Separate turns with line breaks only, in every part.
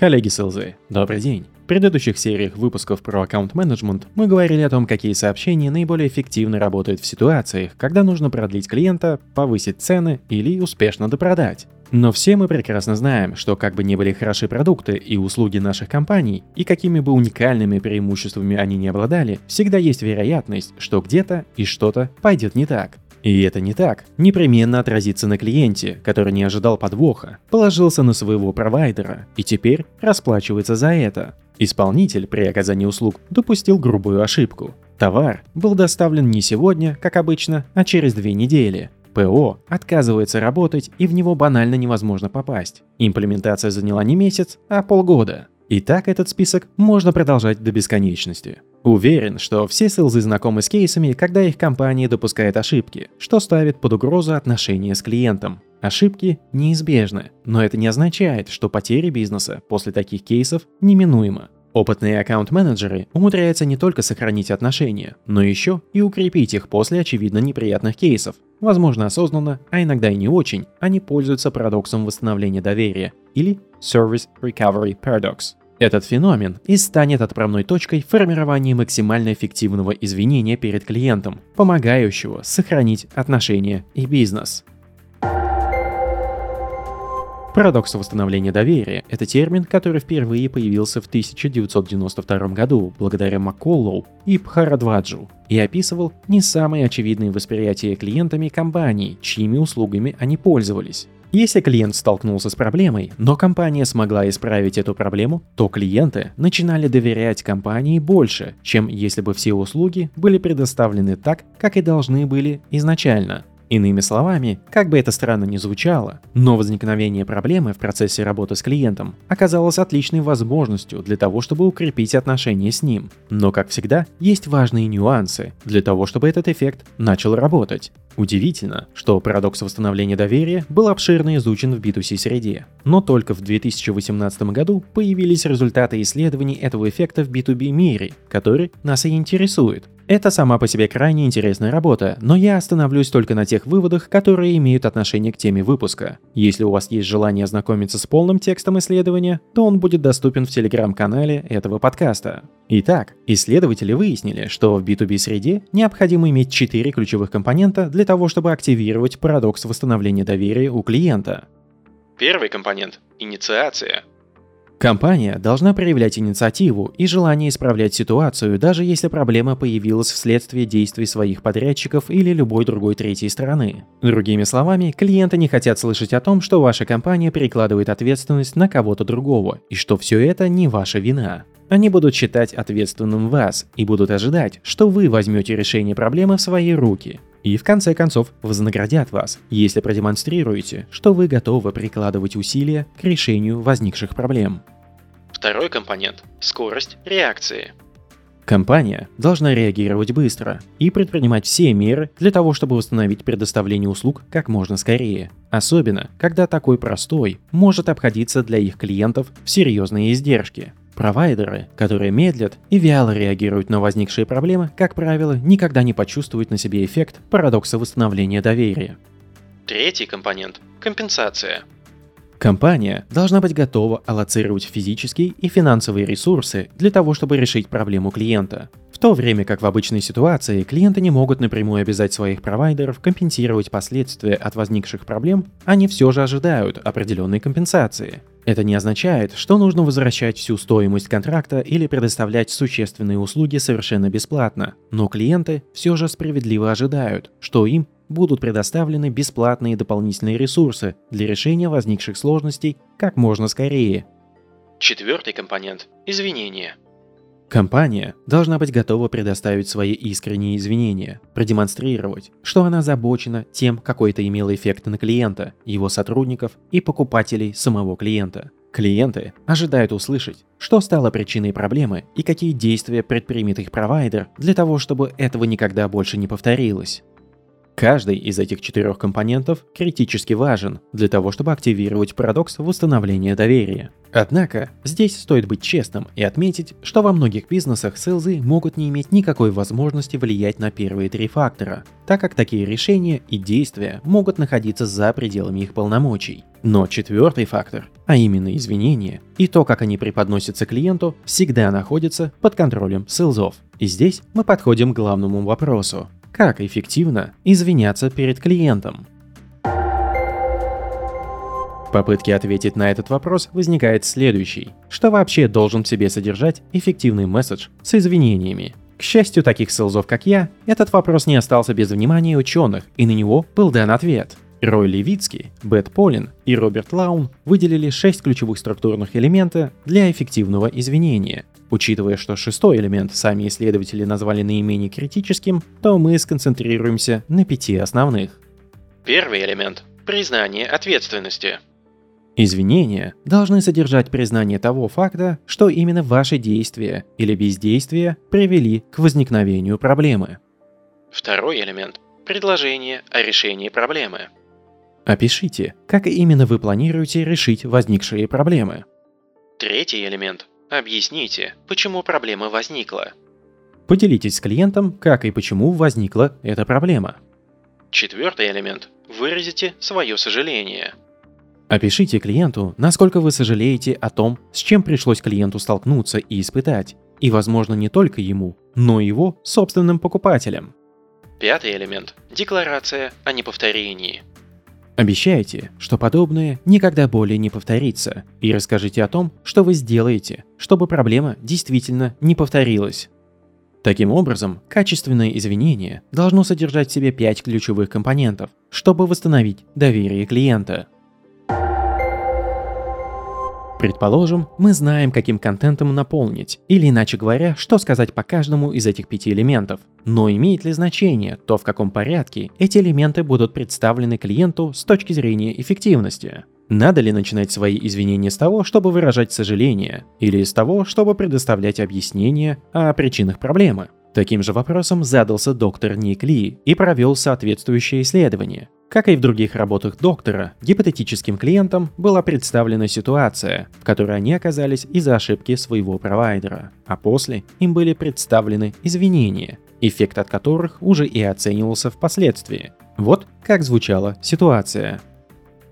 Коллеги с добрый день. В предыдущих сериях выпусков про аккаунт менеджмент мы говорили о том, какие сообщения наиболее эффективно работают в ситуациях, когда нужно продлить клиента, повысить цены или успешно допродать. Но все мы прекрасно знаем, что как бы ни были хороши продукты и услуги наших компаний, и какими бы уникальными преимуществами они не обладали, всегда есть вероятность, что где-то и что-то пойдет не так. И это не так. Непременно отразится на клиенте, который не ожидал подвоха, положился на своего провайдера и теперь расплачивается за это. Исполнитель при оказании услуг допустил грубую ошибку. Товар был доставлен не сегодня, как обычно, а через две недели. ПО отказывается работать и в него банально невозможно попасть. Имплементация заняла не месяц, а полгода. И так этот список можно продолжать до бесконечности. Уверен, что все селзы знакомы с кейсами, когда их компания допускает ошибки, что ставит под угрозу отношения с клиентом. Ошибки неизбежны, но это не означает, что потеря бизнеса после таких кейсов неминуема. Опытные аккаунт-менеджеры умудряются не только сохранить отношения, но еще и укрепить их после очевидно неприятных кейсов. Возможно осознанно, а иногда и не очень, они пользуются парадоксом восстановления доверия или Service Recovery Paradox. Этот феномен и станет отправной точкой формирования максимально эффективного извинения перед клиентом, помогающего сохранить отношения и бизнес. Парадокс восстановления доверия – это термин, который впервые появился в 1992 году благодаря Макколлоу и Пхарадваджу и описывал не самые очевидные восприятия клиентами компаний, чьими услугами они пользовались. Если клиент столкнулся с проблемой, но компания смогла исправить эту проблему, то клиенты начинали доверять компании больше, чем если бы все услуги были предоставлены так, как и должны были изначально. Иными словами, как бы это странно ни звучало, но возникновение проблемы в процессе работы с клиентом оказалось отличной возможностью для того, чтобы укрепить отношения с ним. Но, как всегда, есть важные нюансы для того, чтобы этот эффект начал работать. Удивительно, что парадокс восстановления доверия был обширно изучен в B2C среде, но только в 2018 году появились результаты исследований этого эффекта в B2B мире, который нас и интересует. Это сама по себе крайне интересная работа, но я остановлюсь только на тех выводах, которые имеют отношение к теме выпуска. Если у вас есть желание ознакомиться с полным текстом исследования, то он будет доступен в телеграм-канале этого подкаста. Итак, исследователи выяснили, что в B2B среде необходимо иметь четыре ключевых компонента для того, чтобы активировать парадокс восстановления доверия у клиента.
Первый компонент – инициация.
Компания должна проявлять инициативу и желание исправлять ситуацию, даже если проблема появилась вследствие действий своих подрядчиков или любой другой третьей стороны. Другими словами, клиенты не хотят слышать о том, что ваша компания перекладывает ответственность на кого-то другого, и что все это не ваша вина. Они будут считать ответственным вас и будут ожидать, что вы возьмете решение проблемы в свои руки. И в конце концов вознаградят вас, если продемонстрируете, что вы готовы прикладывать усилия к решению возникших проблем.
Второй компонент – скорость реакции.
Компания должна реагировать быстро и предпринимать все меры для того, чтобы восстановить предоставление услуг как можно скорее. Особенно, когда такой простой может обходиться для их клиентов в серьезные издержки. Провайдеры, которые медлят и вяло реагируют на возникшие проблемы, как правило, никогда не почувствуют на себе эффект парадокса восстановления доверия.
Третий компонент – компенсация.
Компания должна быть готова аллоцировать физические и финансовые ресурсы для того, чтобы решить проблему клиента. То время как в обычной ситуации клиенты не могут напрямую обязать своих провайдеров компенсировать последствия от возникших проблем, они все же ожидают определенной компенсации. Это не означает, что нужно возвращать всю стоимость контракта или предоставлять существенные услуги совершенно бесплатно, но клиенты все же справедливо ожидают, что им будут предоставлены бесплатные дополнительные ресурсы для решения возникших сложностей как можно скорее.
Четвертый компонент – извинения.
Компания должна быть готова предоставить свои искренние извинения, продемонстрировать, что она озабочена тем, какой это имело эффект на клиента, его сотрудников и покупателей самого клиента. Клиенты ожидают услышать, что стало причиной проблемы и какие действия предпримет их провайдер для того, чтобы этого никогда больше не повторилось. Каждый из этих четырех компонентов критически важен для того, чтобы активировать парадокс восстановления доверия. Однако, здесь стоит быть честным и отметить, что во многих бизнесах селзы могут не иметь никакой возможности влиять на первые три фактора, так как такие решения и действия могут находиться за пределами их полномочий. Но четвертый фактор, а именно извинения, и то, как они преподносятся клиенту, всегда находится под контролем селзов. И здесь мы подходим к главному вопросу. Как эффективно извиняться перед клиентом? В попытке ответить на этот вопрос возникает следующий. Что вообще должен в себе содержать эффективный месседж с извинениями? К счастью таких селзов, как я, этот вопрос не остался без внимания ученых, и на него был дан ответ. Рой Левицкий, Бет Полин и Роберт Лаун выделили шесть ключевых структурных элемента для эффективного извинения. Учитывая, что шестой элемент сами исследователи назвали наименее критическим, то мы сконцентрируемся на пяти основных.
Первый элемент – признание ответственности.
Извинения должны содержать признание того факта, что именно ваши действия или бездействие привели к возникновению проблемы.
Второй элемент – предложение о решении проблемы.
Опишите, как именно вы планируете решить возникшие проблемы.
Третий элемент – объясните, почему проблема возникла.
Поделитесь с клиентом, как и почему возникла эта проблема.
Четвертый элемент – выразите свое сожаление.
Опишите клиенту, насколько вы сожалеете о том, с чем пришлось клиенту столкнуться и испытать, и, возможно, не только ему, но и его собственным покупателям.
Пятый элемент – декларация о неповторении.
Обещайте, что подобное никогда более не повторится, и расскажите о том, что вы сделаете, чтобы проблема действительно не повторилась. Таким образом, качественное извинение должно содержать в себе пять ключевых компонентов, чтобы восстановить доверие клиента – Предположим, мы знаем, каким контентом наполнить, или иначе говоря, что сказать по каждому из этих пяти элементов. Но имеет ли значение то, в каком порядке эти элементы будут представлены клиенту с точки зрения эффективности? Надо ли начинать свои извинения с того, чтобы выражать сожаление, или с того, чтобы предоставлять объяснения о причинах проблемы? Таким же вопросом задался доктор Ник Ли и провел соответствующее исследование. Как и в других работах доктора, гипотетическим клиентам была представлена ситуация, в которой они оказались из-за ошибки своего провайдера, а после им были представлены извинения, эффект от которых уже и оценивался впоследствии. Вот как звучала ситуация.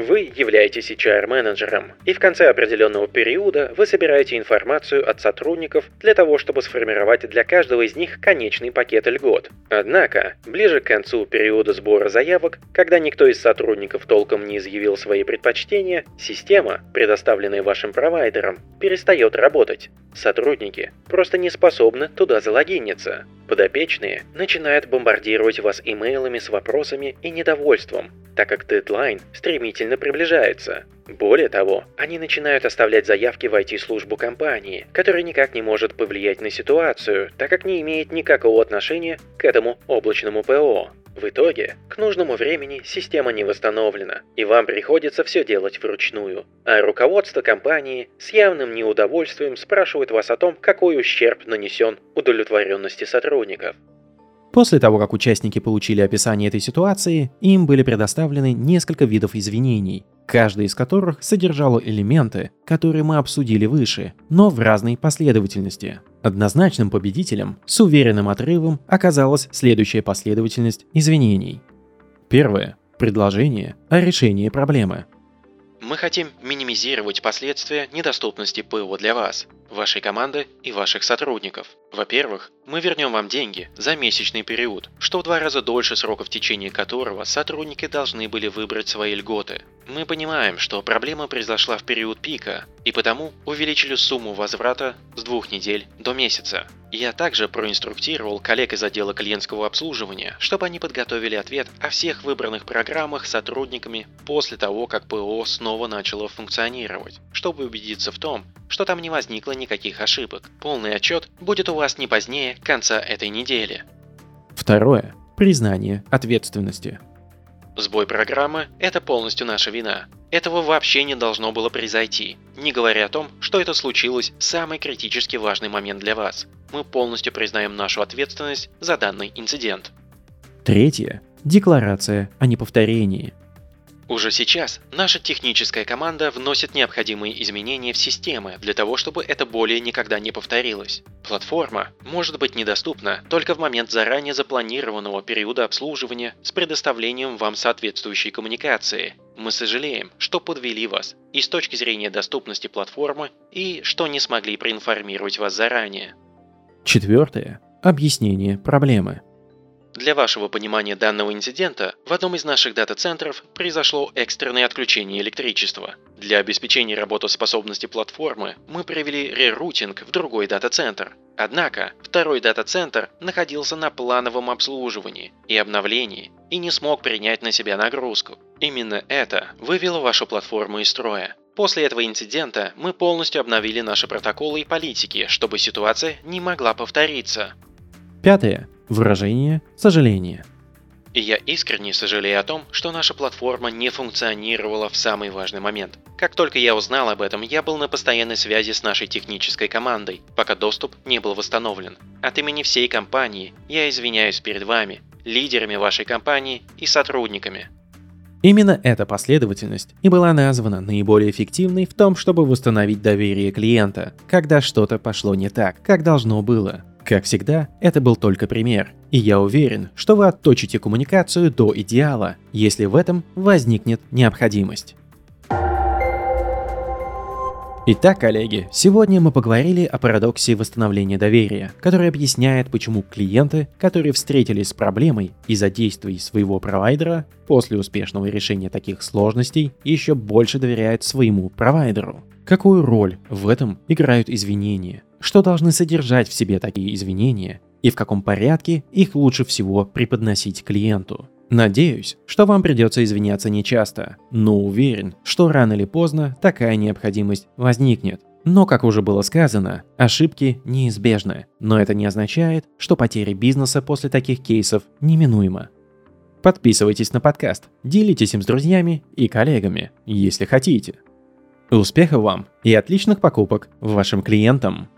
Вы являетесь HR-менеджером, и в конце определенного периода вы собираете информацию от сотрудников для того, чтобы сформировать для каждого из них конечный пакет льгот. Однако, ближе к концу периода сбора заявок, когда никто из сотрудников толком не изъявил свои предпочтения, система, предоставленная вашим провайдером, перестает работать. Сотрудники просто не способны туда залогиниться. Подопечные начинают бомбардировать вас имейлами с вопросами и недовольством, так как дедлайн стремительно приближается. Более того, они начинают оставлять заявки в IT-службу компании, которая никак не может повлиять на ситуацию, так как не имеет никакого отношения к этому облачному ПО. В итоге, к нужному времени система не восстановлена, и вам приходится все делать вручную. А руководство компании с явным неудовольствием спрашивает вас о том, какой ущерб нанесен удовлетворенности сотрудников.
После того, как участники получили описание этой ситуации, им были предоставлены несколько видов извинений, каждый из которых содержал элементы, которые мы обсудили выше, но в разной последовательности. Однозначным победителем с уверенным отрывом оказалась следующая последовательность извинений. Первое. Предложение о решении проблемы.
Мы хотим минимизировать последствия недоступности ПО для вас вашей команды и ваших сотрудников. Во-первых, мы вернем вам деньги за месячный период, что в два раза дольше срока в течение которого сотрудники должны были выбрать свои льготы. Мы понимаем, что проблема произошла в период пика, и потому увеличили сумму возврата с двух недель до месяца. Я также проинструктировал коллег из отдела клиентского обслуживания, чтобы они подготовили ответ о всех выбранных программах сотрудниками после того, как ПО снова начало функционировать, чтобы убедиться в том, что там не возникло никаких ошибок. Полный отчет будет у вас не позднее конца этой недели.
Второе. Признание ответственности.
Сбой программы – это полностью наша вина. Этого вообще не должно было произойти, не говоря о том, что это случилось в самый критически важный момент для вас. Мы полностью признаем нашу ответственность за данный инцидент.
Третье. Декларация о неповторении.
Уже сейчас наша техническая команда вносит необходимые изменения в системы для того, чтобы это более никогда не повторилось. Платформа может быть недоступна только в момент заранее запланированного периода обслуживания с предоставлением вам соответствующей коммуникации. Мы сожалеем, что подвели вас и с точки зрения доступности платформы, и что не смогли проинформировать вас заранее.
Четвертое. Объяснение проблемы.
Для вашего понимания данного инцидента, в одном из наших дата-центров произошло экстренное отключение электричества. Для обеспечения работоспособности платформы мы провели рерутинг в другой дата-центр. Однако, второй дата-центр находился на плановом обслуживании и обновлении и не смог принять на себя нагрузку. Именно это вывело вашу платформу из строя. После этого инцидента мы полностью обновили наши протоколы и политики, чтобы ситуация не могла повториться.
Пятое. Выражение сожаления.
И я искренне сожалею о том, что наша платформа не функционировала в самый важный момент. Как только я узнал об этом, я был на постоянной связи с нашей технической командой, пока доступ не был восстановлен. От имени всей компании я извиняюсь перед вами, лидерами вашей компании и сотрудниками.
Именно эта последовательность и была названа наиболее эффективной в том, чтобы восстановить доверие клиента, когда что-то пошло не так, как должно было. Как всегда, это был только пример, и я уверен, что вы отточите коммуникацию до идеала, если в этом возникнет необходимость. Итак, коллеги, сегодня мы поговорили о парадоксе восстановления доверия, который объясняет, почему клиенты, которые встретились с проблемой из-за действий своего провайдера, после успешного решения таких сложностей еще больше доверяют своему провайдеру. Какую роль в этом играют извинения? Что должны содержать в себе такие извинения? И в каком порядке их лучше всего преподносить клиенту? Надеюсь, что вам придется извиняться нечасто, но уверен, что рано или поздно такая необходимость возникнет. Но, как уже было сказано, ошибки неизбежны, но это не означает, что потеря бизнеса после таких кейсов неминуема. Подписывайтесь на подкаст, делитесь им с друзьями и коллегами, если хотите. Успехов вам и отличных покупок вашим клиентам!